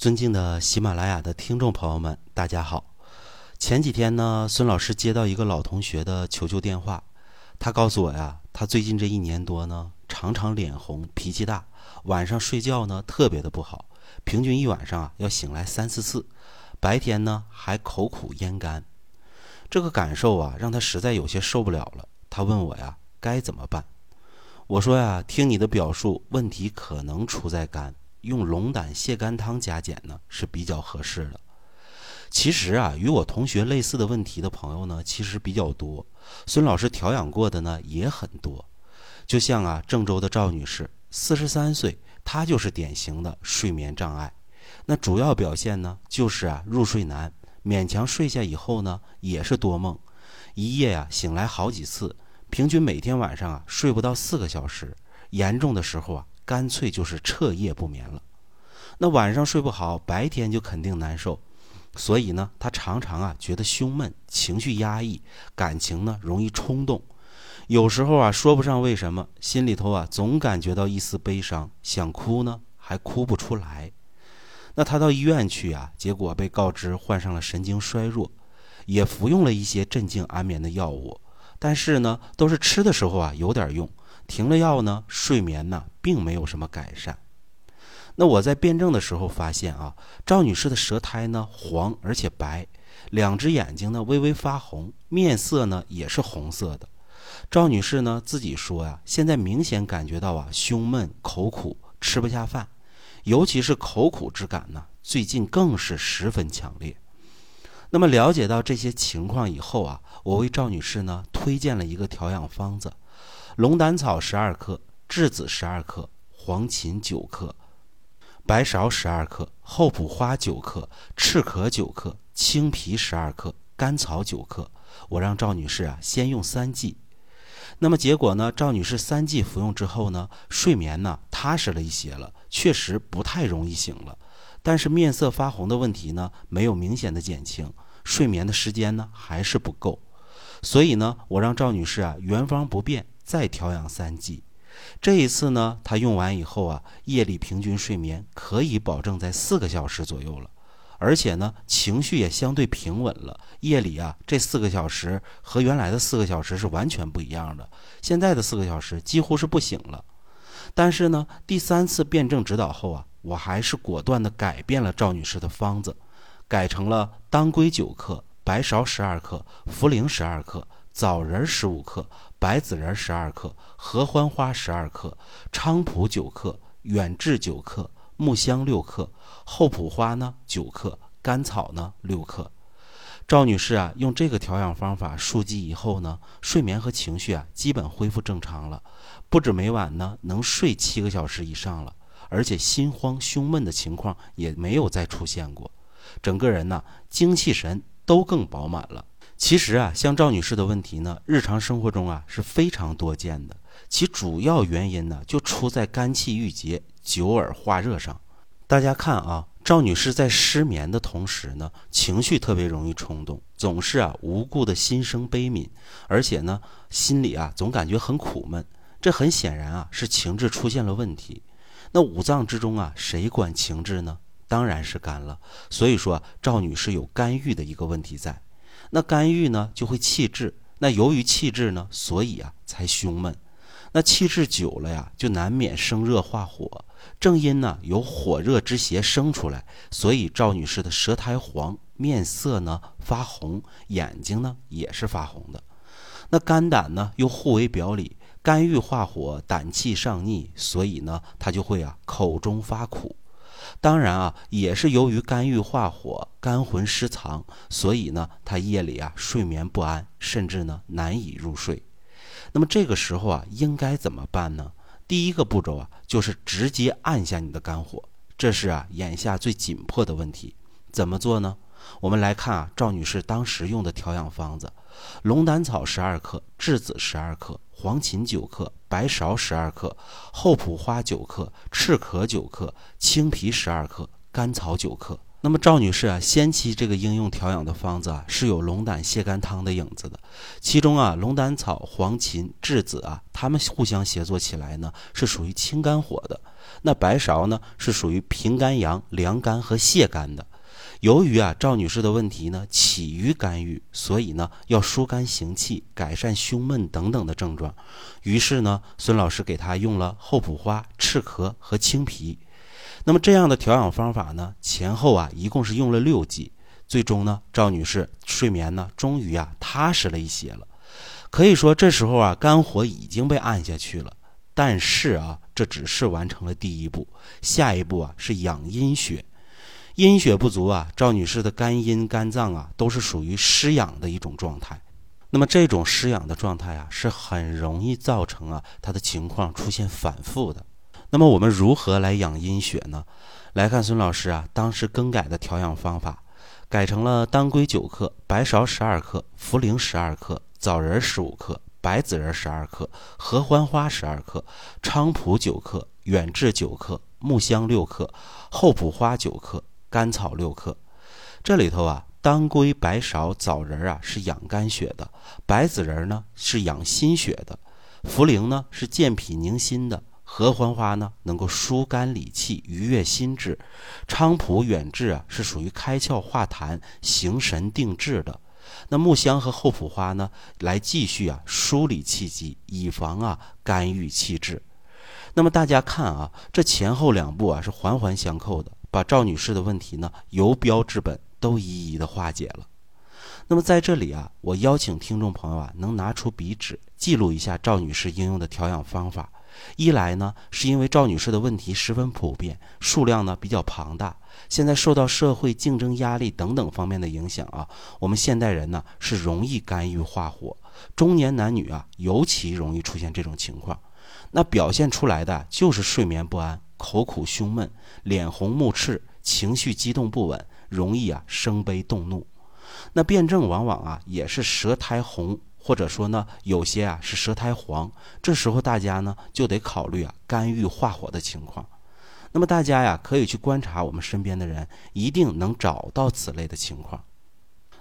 尊敬的喜马拉雅的听众朋友们，大家好。前几天呢，孙老师接到一个老同学的求救电话，他告诉我呀，他最近这一年多呢，常常脸红、脾气大，晚上睡觉呢特别的不好，平均一晚上啊要醒来三四次，白天呢还口苦咽干。这个感受啊，让他实在有些受不了了。他问我呀，该怎么办？我说呀，听你的表述，问题可能出在肝。用龙胆泻肝汤加减呢是比较合适的。其实啊，与我同学类似的问题的朋友呢，其实比较多。孙老师调养过的呢也很多。就像啊，郑州的赵女士，四十三岁，她就是典型的睡眠障碍。那主要表现呢，就是啊入睡难，勉强睡下以后呢，也是多梦，一夜啊醒来好几次，平均每天晚上啊睡不到四个小时，严重的时候啊。干脆就是彻夜不眠了，那晚上睡不好，白天就肯定难受，所以呢，他常常啊觉得胸闷，情绪压抑，感情呢容易冲动，有时候啊说不上为什么，心里头啊总感觉到一丝悲伤，想哭呢还哭不出来。那他到医院去啊，结果被告知患上了神经衰弱，也服用了一些镇静安眠的药物，但是呢，都是吃的时候啊有点用。停了药呢，睡眠呢并没有什么改善。那我在辩证的时候发现啊，赵女士的舌苔呢黄而且白，两只眼睛呢微微发红，面色呢也是红色的。赵女士呢自己说呀，现在明显感觉到啊胸闷、口苦、吃不下饭，尤其是口苦之感呢，最近更是十分强烈。那么了解到这些情况以后啊，我为赵女士呢推荐了一个调养方子。龙胆草十二克，栀子十二克，黄芩九克，白芍十二克，厚朴花九克，赤壳九克，青皮十二克，甘草九克。我让赵女士啊先用三剂。那么结果呢？赵女士三剂服用之后呢，睡眠呢踏实了一些了，确实不太容易醒了。但是面色发红的问题呢，没有明显的减轻，睡眠的时间呢还是不够。所以呢，我让赵女士啊原方不变。再调养三剂，这一次呢，她用完以后啊，夜里平均睡眠可以保证在四个小时左右了，而且呢，情绪也相对平稳了。夜里啊，这四个小时和原来的四个小时是完全不一样的。现在的四个小时几乎是不醒了。但是呢，第三次辩证指导后啊，我还是果断的改变了赵女士的方子，改成了当归九克、白芍十二克、茯苓十二克。枣仁十五克，白子仁十二克，合欢花十二克，菖蒲九克，远志九克，木香六克，厚朴花呢九克，甘草呢六克。赵女士啊，用这个调养方法数剂以后呢，睡眠和情绪啊基本恢复正常了，不止每晚呢能睡七个小时以上了，而且心慌胸闷的情况也没有再出现过，整个人呢精气神都更饱满了。其实啊，像赵女士的问题呢，日常生活中啊是非常多见的。其主要原因呢，就出在肝气郁结、久耳化热上。大家看啊，赵女士在失眠的同时呢，情绪特别容易冲动，总是啊无故的心生悲悯，而且呢，心里啊总感觉很苦闷。这很显然啊是情志出现了问题。那五脏之中啊，谁管情志呢？当然是肝了。所以说，赵女士有肝郁的一个问题在。那肝郁呢，就会气滞。那由于气滞呢，所以啊才胸闷。那气滞久了呀，就难免生热化火。正因呢有火热之邪生出来，所以赵女士的舌苔黄，面色呢发红，眼睛呢也是发红的。那肝胆呢又互为表里，肝郁化火，胆气上逆，所以呢他就会啊口中发苦。当然啊，也是由于肝郁化火，肝魂失藏，所以呢，他夜里啊睡眠不安，甚至呢难以入睡。那么这个时候啊，应该怎么办呢？第一个步骤啊，就是直接按下你的肝火，这是啊眼下最紧迫的问题。怎么做呢？我们来看啊，赵女士当时用的调养方子：龙胆草十二克，栀子十二克，黄芩九克，白芍十二克，厚朴花九克，赤壳九克，青皮十二克，甘草九克。那么赵女士啊，先期这个应用调养的方子啊，是有龙胆泻肝汤的影子的。其中啊，龙胆草、黄芩、栀子啊，它们互相协作起来呢，是属于清肝火的。那白芍呢，是属于平肝阳、凉肝和泻肝的。由于啊，赵女士的问题呢起于肝郁，所以呢要疏肝行气、改善胸闷等等的症状。于是呢，孙老师给她用了厚朴花、赤壳和青皮。那么这样的调养方法呢，前后啊一共是用了六剂，最终呢，赵女士睡眠呢终于啊踏实了一些了。可以说这时候啊肝火已经被按下去了，但是啊这只是完成了第一步，下一步啊是养阴血。阴血不足啊，赵女士的肝阴肝脏啊都是属于失养的一种状态。那么这种失养的状态啊，是很容易造成啊她的情况出现反复的。那么我们如何来养阴血呢？来看孙老师啊，当时更改的调养方法，改成了当归九克、白芍十二克、茯苓十二克、枣仁十五克、白子仁十二克、合欢花十二克、菖蒲九克、远志九克、木香六克、厚朴花九克、甘草六克。这里头啊，当归、白芍、枣仁啊是养肝血的，白子仁呢是养心血的，茯苓呢是健脾宁心的。合欢花呢，能够疏肝理气、愉悦心智；菖蒲、远志啊，是属于开窍化痰、行神定志的。那木香和厚朴花呢，来继续啊梳理气机，以防啊肝郁气滞。那么大家看啊，这前后两步啊是环环相扣的，把赵女士的问题呢由标治本，都一一的化解了。那么在这里啊，我邀请听众朋友啊，能拿出笔纸记录一下赵女士应用的调养方法。一来呢，是因为赵女士的问题十分普遍，数量呢比较庞大。现在受到社会竞争压力等等方面的影响啊，我们现代人呢是容易肝郁化火，中年男女啊尤其容易出现这种情况。那表现出来的就是睡眠不安、口苦胸闷、脸红目赤、情绪激动不稳，容易啊生悲动怒。那辩证往往啊也是舌苔红。或者说呢，有些啊是舌苔黄，这时候大家呢就得考虑啊肝郁化火的情况。那么大家呀可以去观察我们身边的人，一定能找到此类的情况。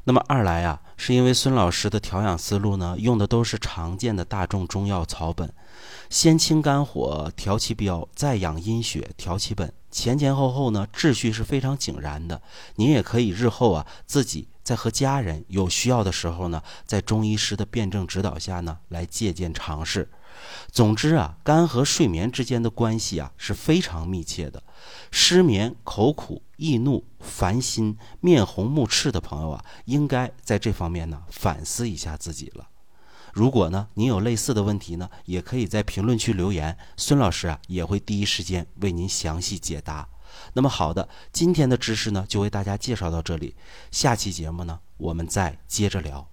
那么二来啊，是因为孙老师的调养思路呢，用的都是常见的大众中药草本，先清肝火调其标，再养阴血调其本，前前后后呢秩序是非常井然的。您也可以日后啊自己。在和家人有需要的时候呢，在中医师的辩证指导下呢，来借鉴尝试。总之啊，肝和睡眠之间的关系啊是非常密切的。失眠、口苦、易怒、烦心、面红目赤的朋友啊，应该在这方面呢反思一下自己了。如果呢您有类似的问题呢，也可以在评论区留言，孙老师啊也会第一时间为您详细解答。那么好的，今天的知识呢就为大家介绍到这里，下期节目呢我们再接着聊。